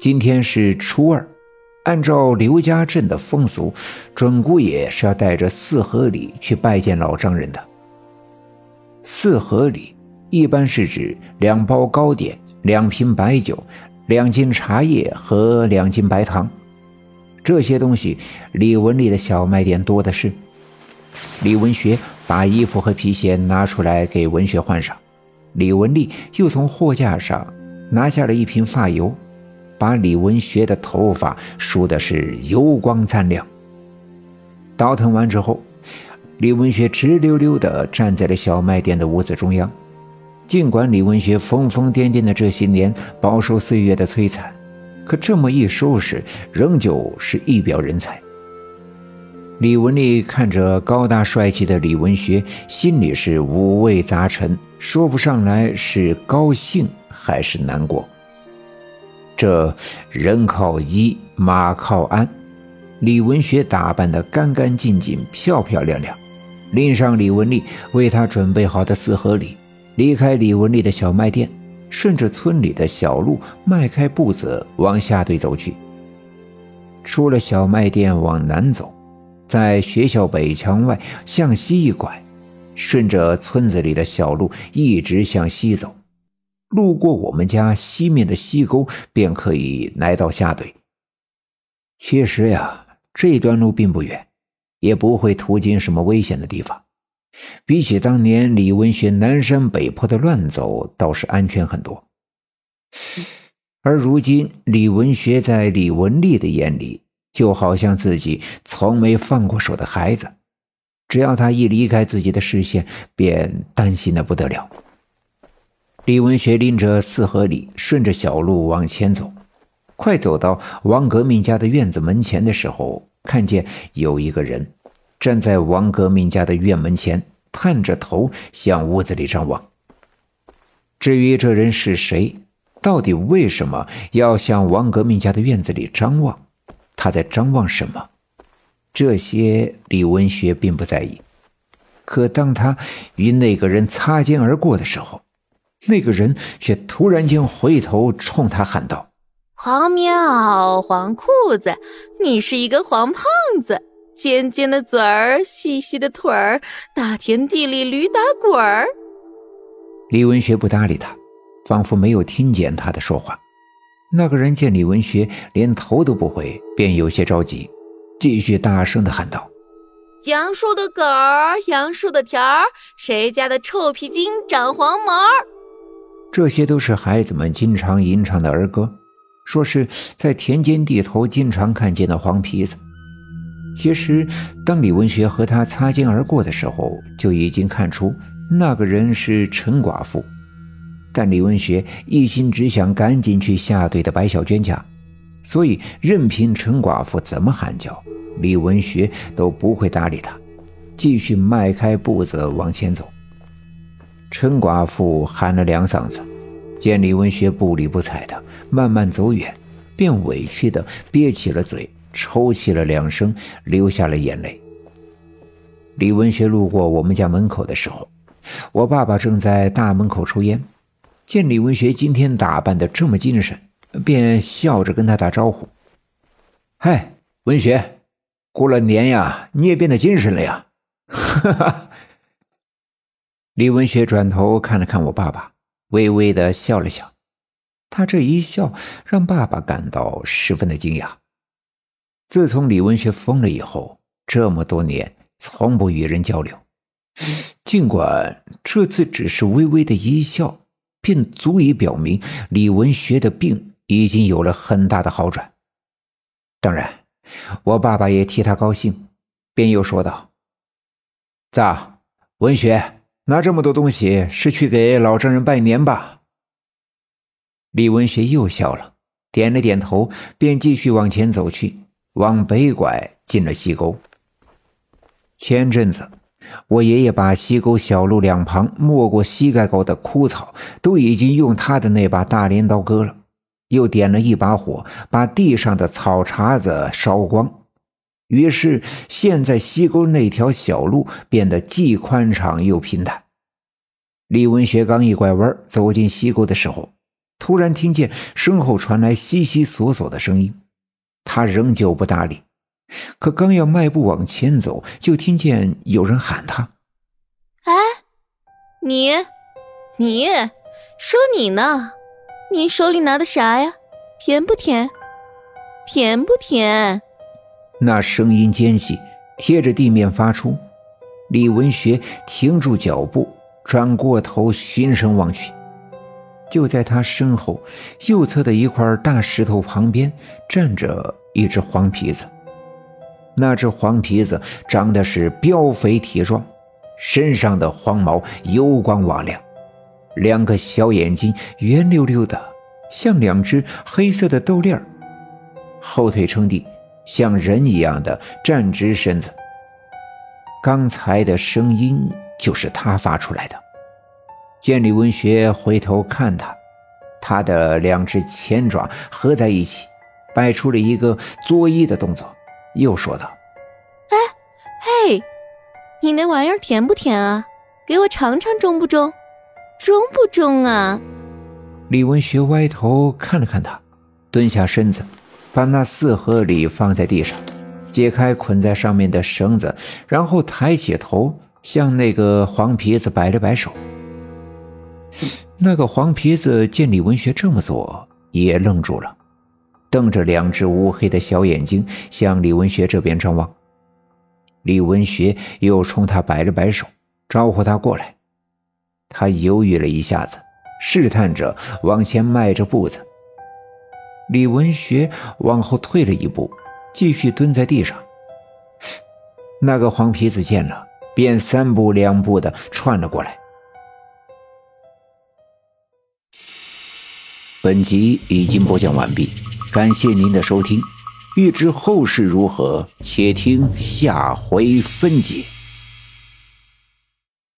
今天是初二，按照刘家镇的风俗，准姑爷是要带着四合礼去拜见老丈人的。四合礼一般是指两包糕点、两瓶白酒、两斤茶叶和两斤白糖。这些东西，李文丽的小卖店多的是。李文学把衣服和皮鞋拿出来给文学换上，李文丽又从货架上拿下了一瓶发油，把李文学的头发梳的是油光锃亮。倒腾完之后，李文学直溜溜地站在了小卖店的屋子中央。尽管李文学疯疯癫癫的这些年饱受岁月的摧残，可这么一收拾，仍旧是一表人才。李文丽看着高大帅气的李文学，心里是五味杂陈，说不上来是高兴还是难过。这人靠衣，马靠鞍，李文学打扮得干干净净、漂漂亮亮，拎上李文丽为他准备好的四合礼，离开李文丽的小卖店，顺着村里的小路迈开步子往下队走去。出了小卖店，往南走。在学校北墙外向西一拐，顺着村子里的小路一直向西走，路过我们家西面的溪沟，便可以来到下队。其实呀，这段路并不远，也不会途经什么危险的地方。比起当年李文学南山北坡的乱走，倒是安全很多。而如今，李文学在李文丽的眼里。就好像自己从没放过手的孩子，只要他一离开自己的视线，便担心的不得了。李文学拎着四合礼，顺着小路往前走，快走到王革命家的院子门前的时候，看见有一个人站在王革命家的院门前，探着头向屋子里张望。至于这人是谁，到底为什么要向王革命家的院子里张望？他在张望什么？这些李文学并不在意。可当他与那个人擦肩而过的时候，那个人却突然间回头冲他喊道：“黄棉袄，黄裤子，你是一个黄胖子，尖尖的嘴儿，细细的腿儿，大田地里驴打滚儿。”李文学不搭理他，仿佛没有听见他的说话。那个人见李文学连头都不回，便有些着急，继续大声的喊道：“杨树的梗儿，杨树的条儿，谁家的臭皮筋长黄毛？”这些都是孩子们经常吟唱的儿歌，说是在田间地头经常看见的黄皮子。其实，当李文学和他擦肩而过的时候，就已经看出那个人是陈寡妇。但李文学一心只想赶紧去下队的白小娟家，所以任凭陈寡妇怎么喊叫，李文学都不会搭理他，继续迈开步子往前走。陈寡妇喊了两嗓子，见李文学不理不睬的慢慢走远，便委屈的憋起了嘴，抽泣了两声，流下了眼泪。李文学路过我们家门口的时候，我爸爸正在大门口抽烟。见李文学今天打扮的这么精神，便笑着跟他打招呼：“嗨，文学，过了年呀，你也变得精神了呀！”哈哈。李文学转头看了看我爸爸，微微的笑了笑。他这一笑让爸爸感到十分的惊讶。自从李文学疯了以后，这么多年从不与人交流，尽管这次只是微微的一笑。便足以表明李文学的病已经有了很大的好转。当然，我爸爸也替他高兴，便又说道：“咋，文学拿这么多东西是去给老丈人拜年吧？”李文学又笑了，点了点头，便继续往前走去，往北拐进了西沟。前阵子。我爷爷把西沟小路两旁没过膝盖高的枯草都已经用他的那把大镰刀割了，又点了一把火，把地上的草茬子烧光。于是，现在西沟那条小路变得既宽敞又平坦。李文学刚一拐弯走进西沟的时候，突然听见身后传来悉悉索索的声音，他仍旧不搭理。可刚要迈步往前走，就听见有人喊他：“哎，你，你，说你呢？你手里拿的啥呀？甜不甜？甜不甜？”那声音尖细，贴着地面发出。李文学停住脚步，转过头循声望去，就在他身后右侧的一块大石头旁边，站着一只黄皮子。那只黄皮子长得是膘肥体壮，身上的黄毛油光瓦亮，两个小眼睛圆溜溜的，像两只黑色的豆粒儿，后腿撑地，像人一样的站直身子。刚才的声音就是他发出来的。见李文学回头看他，他的两只前爪合在一起，摆出了一个作揖的动作。又说道：“哎，嘿，你那玩意儿甜不甜啊？给我尝尝，中不中？中不中啊？”李文学歪头看了看他，蹲下身子，把那四盒里放在地上，解开捆在上面的绳子，然后抬起头向那个黄皮子摆了摆手。那个黄皮子见李文学这么做，也愣住了。瞪着两只乌黑的小眼睛向李文学这边张望，李文学又冲他摆了摆手，招呼他过来。他犹豫了一下子，试探着往前迈着步子。李文学往后退了一步，继续蹲在地上。那个黄皮子见了，便三步两步的窜了过来。本集已经播讲完毕。感谢您的收听，欲知后事如何，且听下回分解。